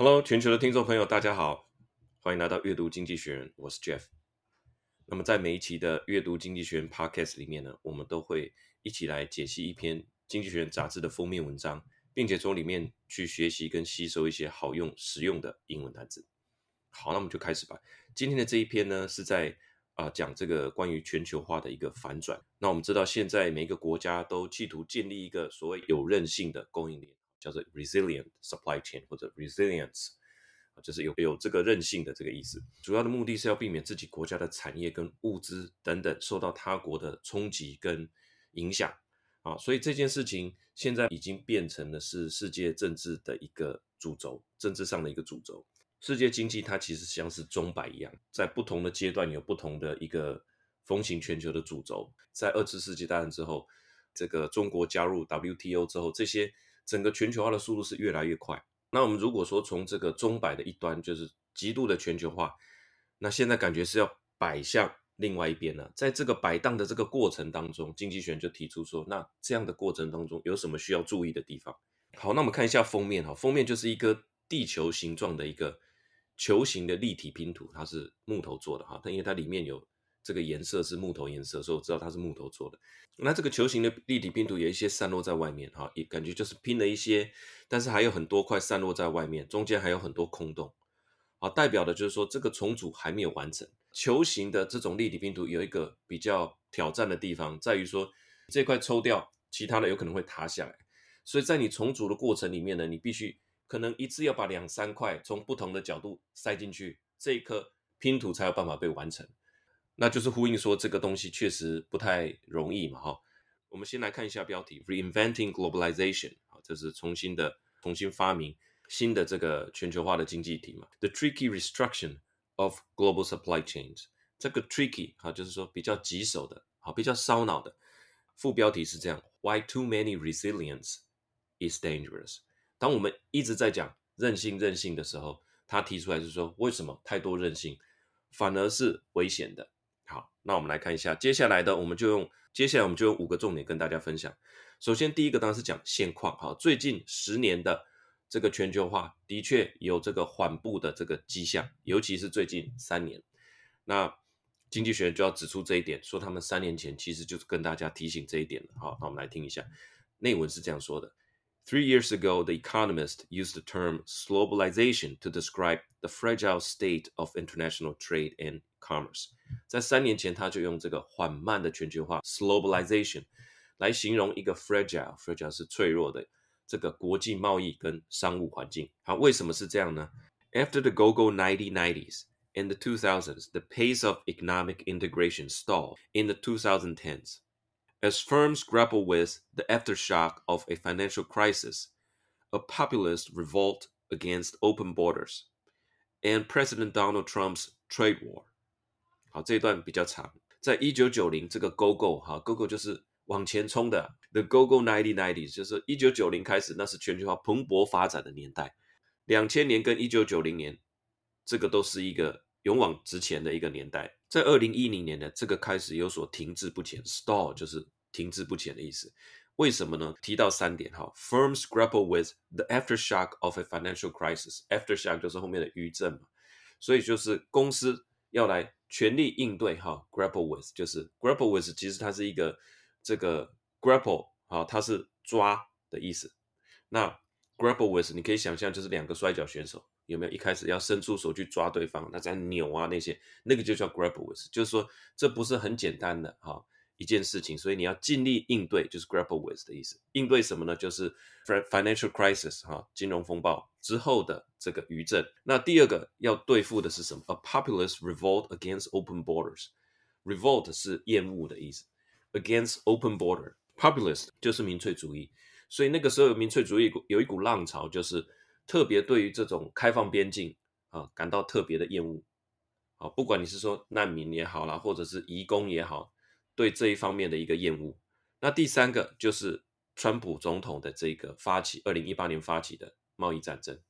Hello，全球的听众朋友，大家好，欢迎来到阅读经济学人，我是 Jeff。那么在每一期的阅读经济学人 Podcast 里面呢，我们都会一起来解析一篇经济学人杂志的封面文章，并且从里面去学习跟吸收一些好用、实用的英文单词。好，那我们就开始吧。今天的这一篇呢，是在啊、讲这个关于全球化的一个反转。那我们知道，现在每一个国家都企图建立一个所谓有韧性的供应链，叫做 resilient supply chain 或者 resilience，就是有有这个韧性的这个意思。主要的目的是要避免自己国家的产业跟物资等等受到他国的冲击跟影响啊。所以这件事情现在已经变成了是世界政治的一个主轴，政治上的一个主轴。世界经济它其实像是钟摆一样，在不同的阶段有不同的一个风行全球的主轴。在二次世界大战之后，这个中国加入 WTO 之后，这些整个全球化的速度是越来越快。那我们如果说从这个钟摆的一端，就是极度的全球化，那现在感觉是要摆向另外一边了。在这个摆荡的这个过程当中，经济学就提出说，那这样的过程当中有什么需要注意的地方？好，那我们看一下封面哈，封面就是一个地球形状的一个。球形的立体拼图，它是木头做的哈，它因为它里面有这个颜色是木头颜色，所以我知道它是木头做的。那这个球形的立体拼图有一些散落在外面哈，也感觉就是拼了一些，但是还有很多块散落在外面，中间还有很多空洞，啊，代表的就是说这个重组还没有完成。球形的这种立体拼图有一个比较挑战的地方，在于说这块抽掉，其他的有可能会塌下来，所以在你重组的过程里面呢，你必须。可能一次要把两三块从不同的角度塞进去，这一颗拼图才有办法被完成。那就是呼应说这个东西确实不太容易嘛，哈。我们先来看一下标题：Reinventing Globalization，啊，这是重新的、重新发明新的这个全球化的经济体嘛。The tricky restructuring of global supply chains，这个 tricky 哈，就是说比较棘手的，好，比较烧脑的。副标题是这样：Why too many resilience is dangerous。当我们一直在讲任性、任性的时候，他提出来是说，为什么太多任性反而是危险的？好，那我们来看一下接下来的，我们就用接下来我们就用五个重点跟大家分享。首先，第一个当然是讲现况，哈，最近十年的这个全球化的确有这个缓步的这个迹象，尤其是最近三年。那经济学就要指出这一点，说他们三年前其实就是跟大家提醒这一点了。好，那我们来听一下内文是这样说的。Three years ago, The Economist used the term "globalization" to describe the fragile state of international trade and commerce. 在三年前，他就用这个缓慢的全球化 globalization 来形容一个 fragile，fragile 是脆弱的这个国际贸易跟商务环境。好，为什么是这样呢？After the go-go 1990s and the 2000s, the pace of economic integration stalled in the 2010s. As firms grapple with the aftershock of a financial crisis, a populist revolt against open borders, and President Donald Trump's trade war。 好，这一段比较长。在一九九零，这个 Go Go 哈，Go Go 就是往前冲的。The Go Go 1990就是一九九零开始，那是全球化蓬勃发展的年代。两千年跟一九九零年，这个都是一个勇往直前的一个年代。在二零一零年呢，这个开始有所停滞不前，stall 就是停滞不前的意思。为什么呢？提到三点哈，Firms grapple with the aftershock of a financial crisis。Aftershock 就是后面的余震嘛，所以就是公司要来全力应对哈。Grapple with 就是 grapple with，其实它是一个这个 grapple 哈，它是抓的意思。那 grapple with 你可以想象就是两个摔跤选手。有没有一开始要伸出手去抓对方，那在扭啊那些，那个就叫 grapple with，就是说这不是很简单的哈一件事情，所以你要尽力应对，就是 grapple with 的意思。应对什么呢？就是 financial crisis 哈金融风暴之后的这个余震。那第二个要对付的是什么？A populist revolt against open borders。revolt 是厌恶的意思，against open border。populist 就是民粹主义，所以那个时候民粹主义有一股浪潮，就是。特别对于这种开放边境啊，感到特别的厌恶啊，不管你是说难民也好啦，或者是移工也好，对这一方面的一个厌恶。那第三个就是川普总统的这个发起，二零一八年发起的贸易战争。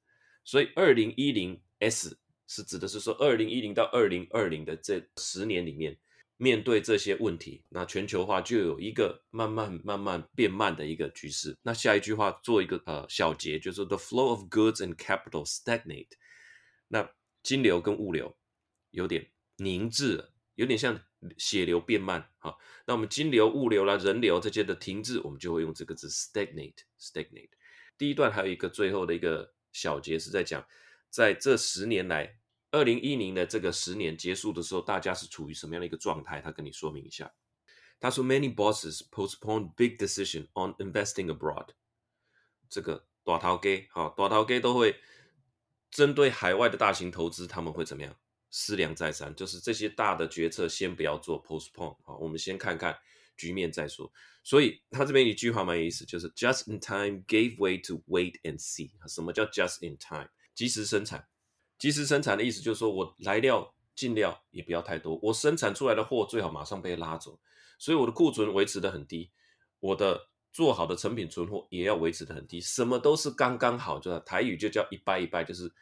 所以二零一零 S 是指的是说二零一零到二零二零的这十年里面，面对这些问题，那全球化就有一个慢慢慢慢变慢的一个局势。那下一句话做一个呃小结，就是 the flow of goods and capital stagnate。那金流跟物流有点凝滞了，有点像血流变慢。好，那我们金流、物流啦、人流这些的停滞，我们就会用这个字 stagnate。stagnate。第一段还有一个最后的一个小结是在讲，在这十年来。二零一零的这个十年结束的时候，大家是处于什么样的一个状态？他跟你说明一下。他说：“Many bosses postpone big decision on investing abroad。”这个大头家哈，大头家都会针对海外的大型投资，他们会怎么样？思量再三，就是这些大的决策先不要做，postpone 啊，我们先看看局面再说。所以他这边一句话蛮有意思，就是 “just in time gave way to wait and see”。什么叫 “just in time”？及时生产。及时生产的意思就是说，我来料进料也不要太多，我生产出来的货最好马上被拉走，所以我的库存维持得很低，我的做好的成品存货也要维持得很低，什么都是刚刚好，就是台语就叫一掰一掰，就是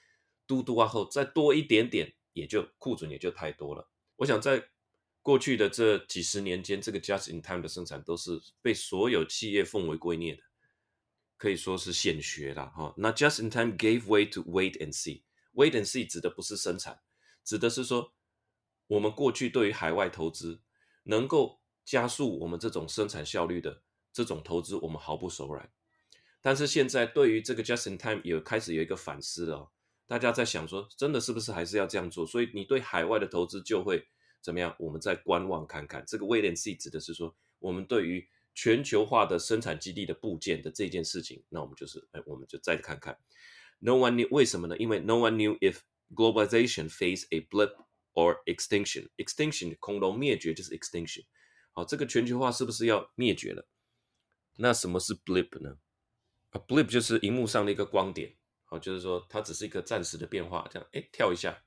嘟嘟啊后再多一点点，也就库存也就太多了。我想在过去的这几十年间，这个 just in time 的生产都是被所有企业奉为圭臬的，可以说是显学了哈。那 just in time gave way to wait and see。Wait and see 指的不是生产，指的是说，我们过去对于海外投资能够加速我们这种生产效率的这种投资，我们毫不手软。但是现在对于这个 just in time 有开始有一个反思了，大家在想说，真的是不是还是要这样做？所以你对海外的投资就会怎么样？我们再观望看看。这个 wait and see 指的是说，我们对于全球化的生产基地的部件的这件事情，那我们就是，哎，我们就再看看。No one knew 为什么呢？因为 no one knew if globalization face a blip or extinction. Extinction 恐龙灭绝就是 extinction。好，这个全球化是不是要灭绝了？那什么是 blip 呢？啊，blip 就是荧幕上的一个光点。好，就是说它只是一个暂时的变化，这样哎跳一下。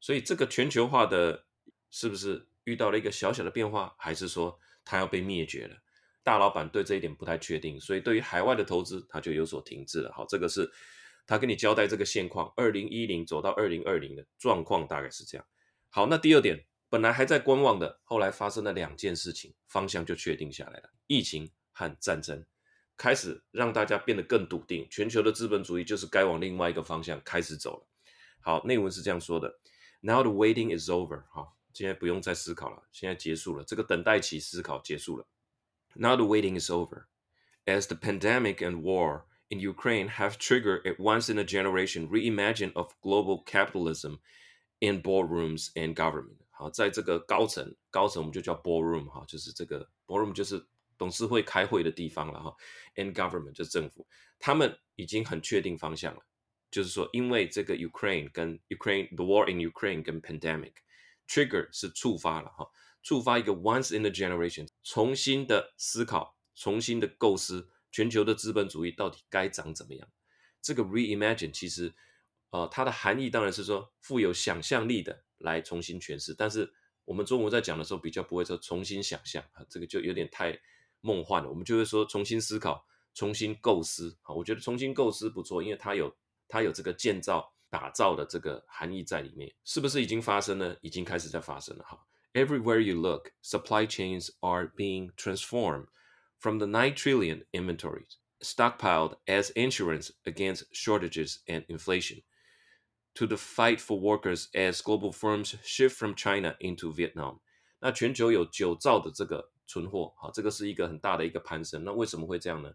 所以这个全球化的是不是遇到了一个小小的变化，还是说它要被灭绝了？大老板对这一点不太确定，所以对于海外的投资，他就有所停滞了。好，这个是。他跟你交代这个现况，二零一零走到二零二零的状况大概是这样。好，那第二点，本来还在观望的，后来发生了两件事情，方向就确定下来了。疫情和战争开始让大家变得更笃定，全球的资本主义就是该往另外一个方向开始走了。好，内文是这样说的：Now the waiting is over。好，现在不用再思考了，现在结束了，这个等待期思考结束了。Now the waiting is over, as the pandemic and war in Ukraine have triggered a once-in-a-generation reimagine of global capitalism in boardrooms and government。好，在这个高层，高层我们就叫 boardroom 哈，就是这个 boardroom 就是董事会开会的地方了哈。And government 就是政府，他们已经很确定方向了，就是说，因为这个 Ukraine 跟 Ukraine the war in Ukraine 跟 pandemic trigger 是触发了哈，触发一个 once-in-a-generation 重新的思考，重新的构思。全球的资本主义到底该长怎么样？这个 reimagine 其实，呃，它的含义当然是说富有想象力的来重新诠释。但是我们中国在讲的时候比较不会说重新想象啊，这个就有点太梦幻了。我们就会说重新思考、重新构思啊。我觉得重新构思不错，因为它有它有这个建造、打造的这个含义在里面。是不是已经发生了？已经开始在发生了。哈，Everywhere you look, supply chains are being transformed. From the nine trillion inventories stockpiled as insurance against shortages and inflation, to the fight for workers as global firms shift from China into Vietnam，那全球有九兆的这个 存货，好，这个是一个很大的一个攀升。那为什么会这样呢？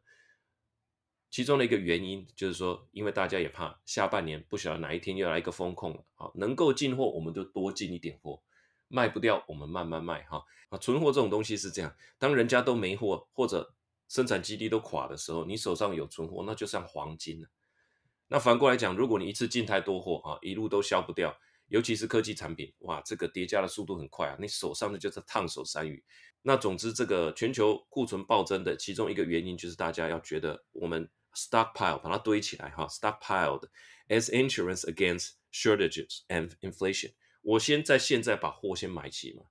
其中的一个原因就是说，因为大家也怕下半年不晓得哪一天又来一个风控了，好，能够进货我们就多进一点货。卖不掉，我们慢慢卖哈啊！存货这种东西是这样，当人家都没货或者生产基地都垮的时候，你手上有存货，那就像黄金了。那反过来讲，如果你一次进太多货啊，一路都销不掉，尤其是科技产品，哇，这个叠加的速度很快啊，你手上的就是烫手山芋。那总之，这个全球库存暴增的其中一个原因，就是大家要觉得我们 stockpile 把它堆起来哈，stockpiled as insurance against shortages and inflation。我先在现在把货先买齐嘛，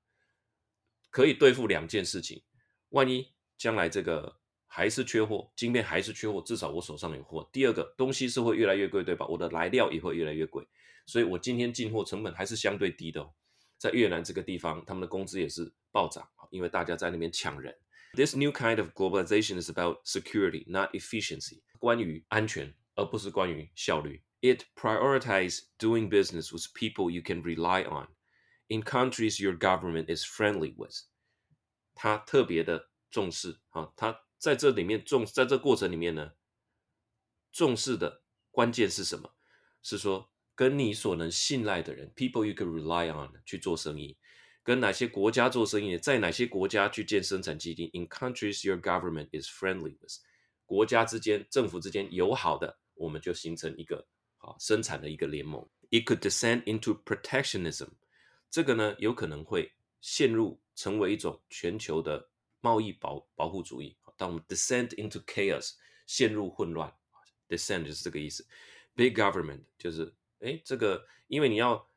可以对付两件事情。万一将来这个还是缺货，晶片还是缺货，至少我手上有货。第二个东西是会越来越贵，对吧？我的来料也会越来越贵，所以我今天进货成本还是相对低的哦。在越南这个地方，他们的工资也是暴涨，因为大家在那边抢人。This new kind of globalization is about security, not efficiency. 关于安全，而不是关于效率。It prioritizes doing business with people you can rely on in countries your government is friendly with. 他特别的重视啊，他在这里面重，在这过程里面呢，重视的关键是什么？是说跟你所能信赖的人，people you can rely on 去做生意。跟哪些国家做生意？在哪些国家去建生产基地？In countries your government is friendly with，国家之间、政府之间友好的，我们就形成一个啊生产的一个联盟。It could descend into protectionism，这个呢有可能会陷入成为一种全球的贸易保保护主义。当我们 descend into chaos，陷入混乱，descend 就是这个意思。Big government 就是哎这个，因为你要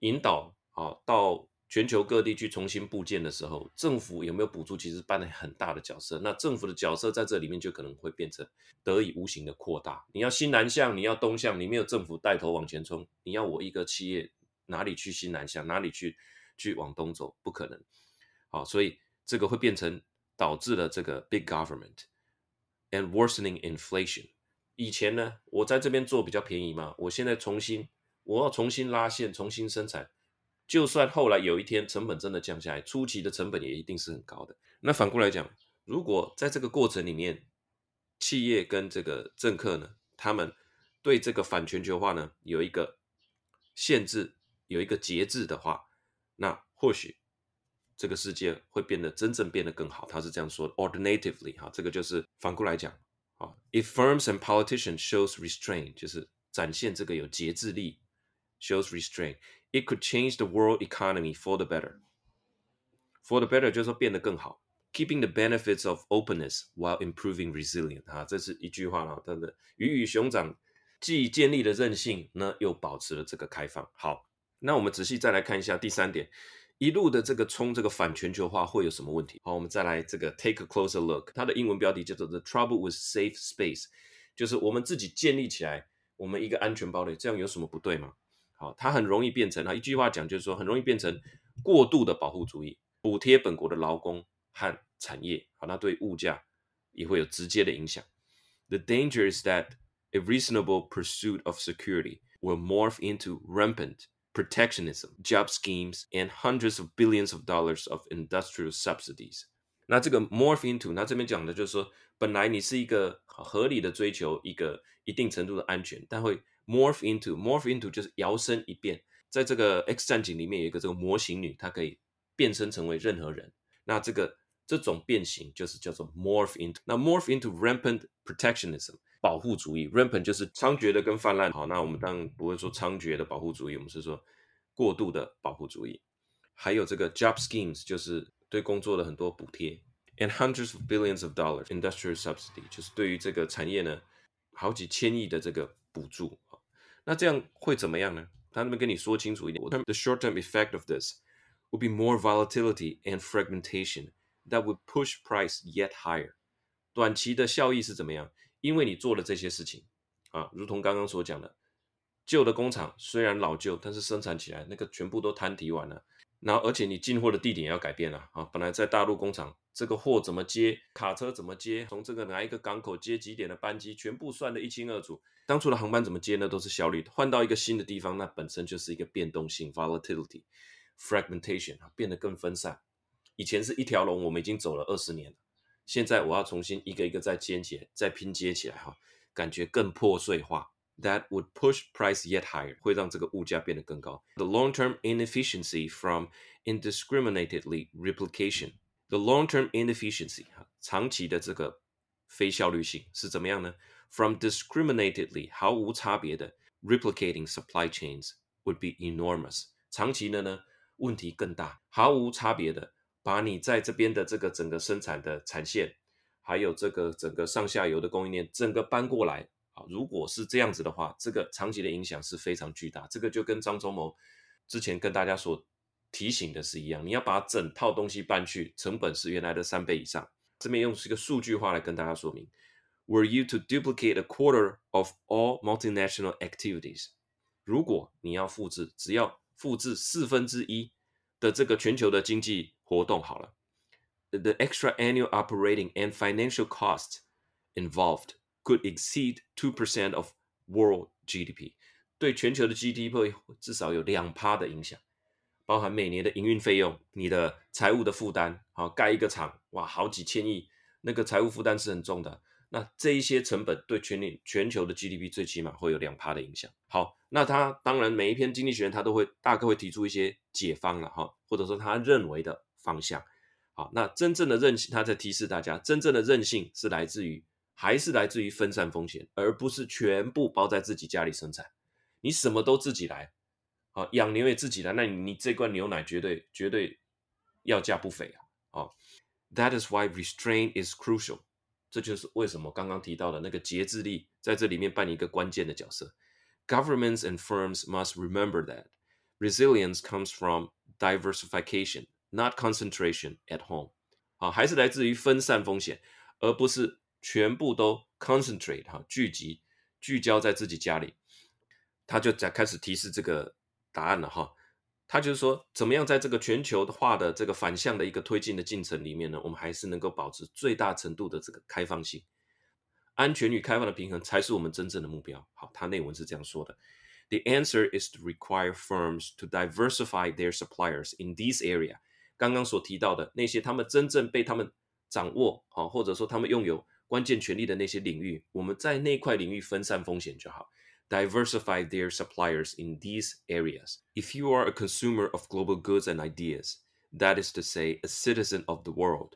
引导啊到。全球各地去重新布建的时候，政府有没有补助，其实扮演很大的角色。那政府的角色在这里面就可能会变成得以无形的扩大。你要新南向，你要东向，你没有政府带头往前冲，你要我一个企业哪里去新南向，哪里去去往东走，不可能。好，所以这个会变成导致了这个 big government and worsening inflation。以前呢，我在这边做比较便宜嘛，我现在重新我要重新拉线，重新生产。就算后来有一天成本真的降下来，初期的成本也一定是很高的。那反过来讲，如果在这个过程里面，企业跟这个政客呢，他们对这个反全球化呢有一个限制，有一个节制的话，那或许这个世界会变得真正变得更好。他是这样说的，alternatively 哈，这个就是反过来讲啊，if firms and politicians shows restraint，就是展现这个有节制力，shows restraint。It could change the world economy for the better. For the better 就是说变得更好。Keeping the benefits of openness while improving resilience 啊，这是一句话啊，真的鱼与熊掌，既建立了韧性呢，又保持了这个开放。好，那我们仔细再来看一下第三点，一路的这个冲这个反全球化会有什么问题？好，我们再来这个 take a closer look。它的英文标题叫做 The Trouble with Safe Space，就是我们自己建立起来我们一个安全堡垒，这样有什么不对吗？好，它很容易变成啊，一句话讲就是说，很容易变成过度的保护主义，补贴本国的劳工和产业，好，那对物价也会有直接的影响。The danger is that a reasonable pursuit of security will morph into rampant protectionism, job schemes, and hundreds of billions of dollars of industrial subsidies. 那这个 morph into，那这边讲的就是说，本来你是一个合理的追求一个一定程度的安全，但会 morph into morph into 就是摇身一变，在这个 X 战警里面有一个这个模型女，她可以变身成为任何人。那这个这种变形就是叫做 morph into。那 morph into rampant protectionism 保护主义，rampant 就是猖獗的跟泛滥。好，那我们当然不会说猖獗的保护主义，我们是说过度的保护主义。还有这个 job schemes 就是对工作的很多补贴，and hundreds of billions of dollars industrial subsidy 就是对于这个产业呢好几千亿的这个补助。那这样会怎么样呢？他能不能跟你说清楚一点？The short-term effect of this would be more volatility and fragmentation that would push price yet higher。短期的效益是怎么样？因为你做了这些事情啊，如同刚刚所讲的，旧的工厂虽然老旧，但是生产起来那个全部都摊提完了。然后而且你进货的地点要改变了啊，本来在大陆工厂。这个货怎么接？卡车怎么接？从这个哪一个港口接几点的班机，全部算得一清二楚。当初的航班怎么接呢？都是效率。换到一个新的地方，那本身就是一个变动性 （volatility, fragmentation） 啊变得更分散。以前是一条龙，我们已经走了二十年了。现在我要重新一个一个再接起来，再拼接起来，哈，感觉更破碎化。That would push price yet higher，会让这个物价变得更高。The long-term inefficiency from indiscriminately replication。The long-term inefficiency，哈，长期的这个非效率性是怎么样呢？From discriminatedly，毫无差别的 replicating supply chains would be enormous。长期的呢，问题更大，毫无差别的 把你在这边的这个整个生产的产线，还有这个整个上下游的供应链，整个搬过来啊。如果是这样子的话，这个长期的影响是非常巨大。这个就跟张忠谋之前跟大家所。提醒的是一样，你要把整套东西搬去，成本是原来的三倍以上。这边用是一个数据化来跟大家说明：Were you to duplicate a quarter of all multinational activities？如果你要复制，只要复制四分之一的这个全球的经济活动好了，the extra annual operating and financial cost involved could exceed two percent of world GDP，对全球的 GDP 至少有两趴的影响，包含每年的营运费用、你的财务的负担，好，盖一个厂，哇，好几千亿，那个财务负担是很重的。那这一些成本对全年全球的 GDP 最起码会有两趴的影响。好，那他当然每一篇经济学人他都会大概会提出一些解方了哈，或者说他认为的方向。好，那真正的韧性，他在提示大家，真正的韧性是来自于还是来自于分散风险，而不是全部包在自己家里生产。你什么都自己来，啊，养牛也自己来，那你你这罐牛奶绝对绝对要价不菲啊。哦，That is why restraint is crucial。这就是为什么刚刚提到的那个节制力在这里面扮演一个关键的角色。Governments and firms must remember that resilience comes from diversification, not concentration at home。啊，还是来自于分散风险，而不是全部都 concentrate 哈，聚集聚焦在自己家里。他就在开始提示这个答案了哈。他就是说，怎么样在这个全球化的这个反向的一个推进的进程里面呢，我们还是能够保持最大程度的这个开放性、安全与开放的平衡，才是我们真正的目标。好，他内文是这样说的：The answer is to require firms to diversify their suppliers in this area。刚刚所提到的那些他们真正被他们掌握，好，或者说他们拥有关键权力的那些领域，我们在那块领域分散风险就好。diversify their suppliers in these areas. If you are a consumer of global goods and ideas, that is to say, a citizen of the world,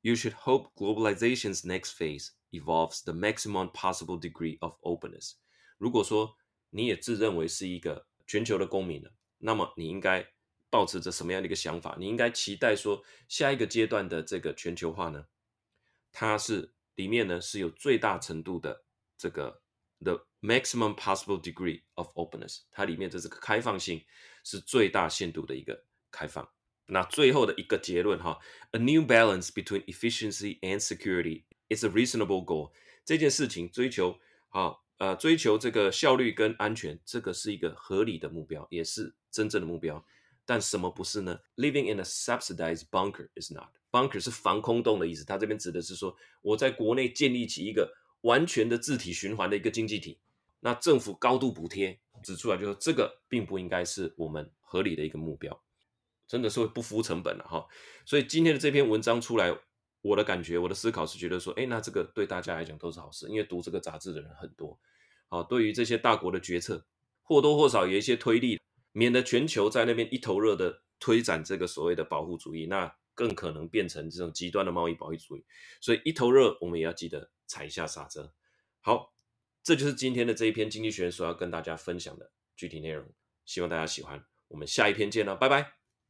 you should hope globalization's next phase evolves the maximum possible degree of openness. 如果说你也自认为是一个全球的公民了，那么你应该抱持着什么样的一个想法？你应该期待说下一个阶段的这个全球化呢，它是里面呢是有最大程度的这个 the Maximum possible degree of openness，它里面的这个开放性是最大限度的一个开放。那最后的一个结论哈，A new balance between efficiency and security is a reasonable goal。这件事情追求啊呃追求这个效率跟安全，这个是一个合理的目标，也是真正的目标。但什么不是呢？Living in a subsidized bunker is not。Bunker 是防空洞的意思，它这边指的是说我在国内建立起一个完全的自体循环的一个经济体。那政府高度补贴指出来，就是这个并不应该是我们合理的一个目标，真的是会不敷成本了哈。所以今天的这篇文章出来，我的感觉，我的思考是觉得说，哎，那这个对大家来讲都是好事，因为读这个杂志的人很多，好，对于这些大国的决策或多或少有一些推力，免得全球在那边一头热的推展这个所谓的保护主义，那更可能变成这种极端的贸易保护主义。所以一头热，我们也要记得踩一下刹车。好。这就是今天的这一篇经济学所要跟大家分享的具体内容，希望大家喜欢。我们下一篇见了，拜拜。